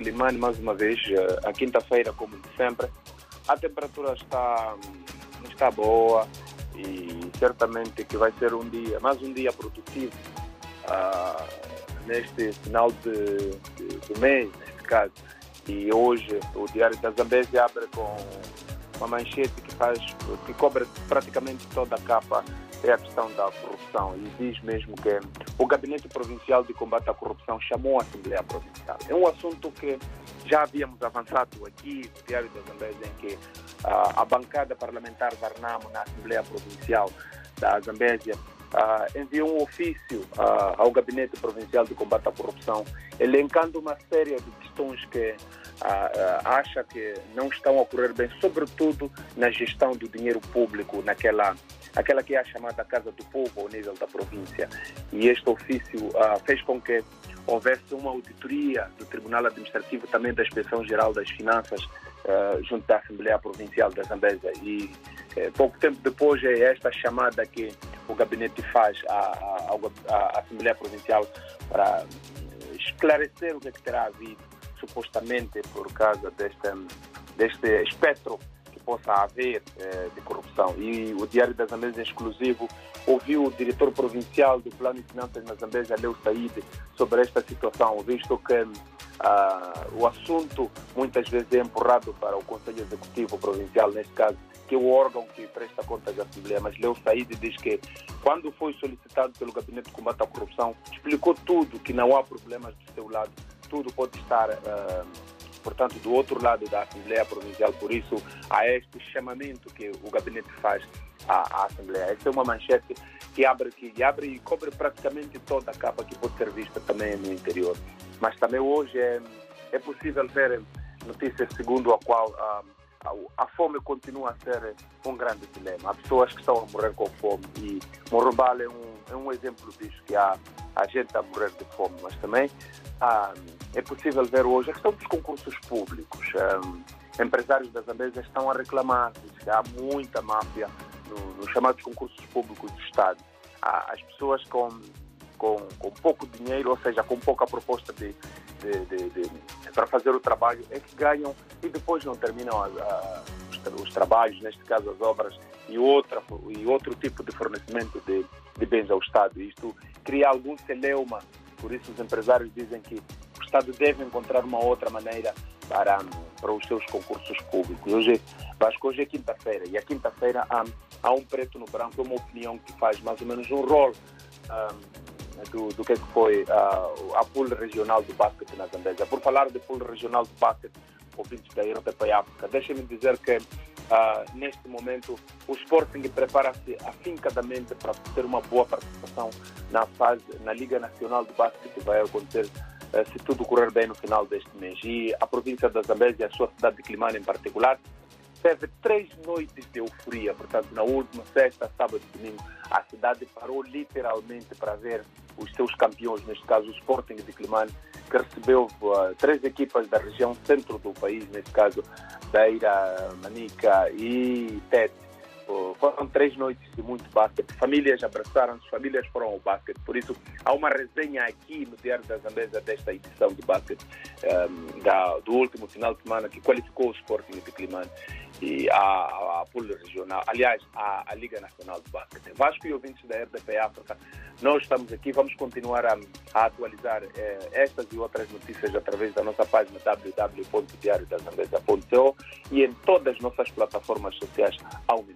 Quilimane, mais uma vez, eh, a quinta-feira, como de sempre. A temperatura está, está boa e certamente que vai ser um dia, mais um dia produtivo uh, neste final de, de, mês, neste caso. E hoje o Diário da Zambésia abre com uma manchete que faz, que cobre praticamente toda a capa é a questão da corrupção e diz mesmo que o Gabinete Provincial de Combate à Corrupção chamou a Assembleia Provincial. É um assunto que já havíamos avançado aqui no Diário da Zambésia, em que uh, a bancada parlamentar Varnamo na Assembleia Provincial da Zambésia uh, enviou um ofício uh, ao Gabinete Provincial de Combate à Corrupção, elencando uma série de questões que acha que não estão a ocorrer bem, sobretudo na gestão do dinheiro público naquela aquela que é a chamada Casa do Povo ao nível da província. E este ofício uh, fez com que houvesse uma auditoria do Tribunal Administrativo, também da Inspeção Geral das Finanças, uh, junto da Assembleia Provincial da Zambésia. E uh, pouco tempo depois é esta chamada que o gabinete faz à, à, à Assembleia Provincial para esclarecer o que, é que terá havido, supostamente por causa deste, deste espectro possa haver eh, de corrupção. E o Diário da Zambésia exclusivo ouviu o diretor provincial do Plano de Finanças na Zambésia, Leo Said, sobre esta situação, visto que ah, o assunto muitas vezes é empurrado para o Conselho Executivo Provincial, neste caso, que é o órgão que presta contas à Assembleia. Mas Leo Said diz que, quando foi solicitado pelo Gabinete de Combate à Corrupção, explicou tudo, que não há problemas do seu lado, tudo pode estar. Ah, portanto, do outro lado da Assembleia Provincial. Por isso, há este chamamento que o gabinete faz à, à Assembleia. Esta é uma manchete que abre, que abre e cobre praticamente toda a capa que pode ser vista também no interior. Mas também hoje é, é possível ver notícias segundo a qual a, a, a fome continua a ser um grande dilema. Há pessoas que estão a morrer com fome e Morrombal é um, é um exemplo disso, que há, há gente a morrer de fome, mas também há, é possível ver hoje a questão dos concursos públicos. Um, empresários da Zambésia estão a reclamar que há muita máfia nos no chamados concursos públicos do Estado. As pessoas com, com, com, pouco dinheiro, ou seja, com pouca proposta de, de, de, de, para fazer o trabalho, é que ganham e depois não terminam a, a, os, os, trabalhos, neste caso as obras, e, outra, e outro tipo de fornecimento de, de bens ao Estado. Isto cria algum celeuma, por isso os empresários dizem que Estado deve encontrar uma outra maneira para, para os seus concursos públicos. Hoje, que hoje é quinta-feira e a quinta-feira há, há um preto no branco, uma opinião que faz mais ou menos um rol um, do, do que, é foi a pool regional do basquete na Zambésia. Por falar de pool regional do basquete, ouvintes da RTP África, deixem-me dizer que Uh, neste momento o Sporting prepara-se afincadamente para ter uma boa participação na fase na Liga Nacional de Basquete que vai acontecer se tudo correr bem no final deste mês. E a província da Zambésia, a sua cidade de Climane em particular, teve três noites de euforia. Portanto, na última sexta, sábado e domingo, a cidade parou literalmente para ver os seus campeões, neste caso o Sporting de Climane, que recebeu uh, três equipas da região centro do país, neste caso Beira, Manica e Tete foram três noites de muito basquete. Famílias abraçaram-se, famílias foram ao basquete. Por isso, há uma resenha aqui no Diário da Zambesa desta edição de basquete um, da, do último final de semana que qualificou o Sporting de Climane e a, a, a pool regional, aliás, a, a, Liga Nacional de Basquete. Vasco e ouvintes da RDP África, nós estamos aqui, vamos continuar a, a atualizar eh, estas e outras notícias através da nossa página www.diariodazambesa.co e em todas as nossas plataformas sociais ao minuto.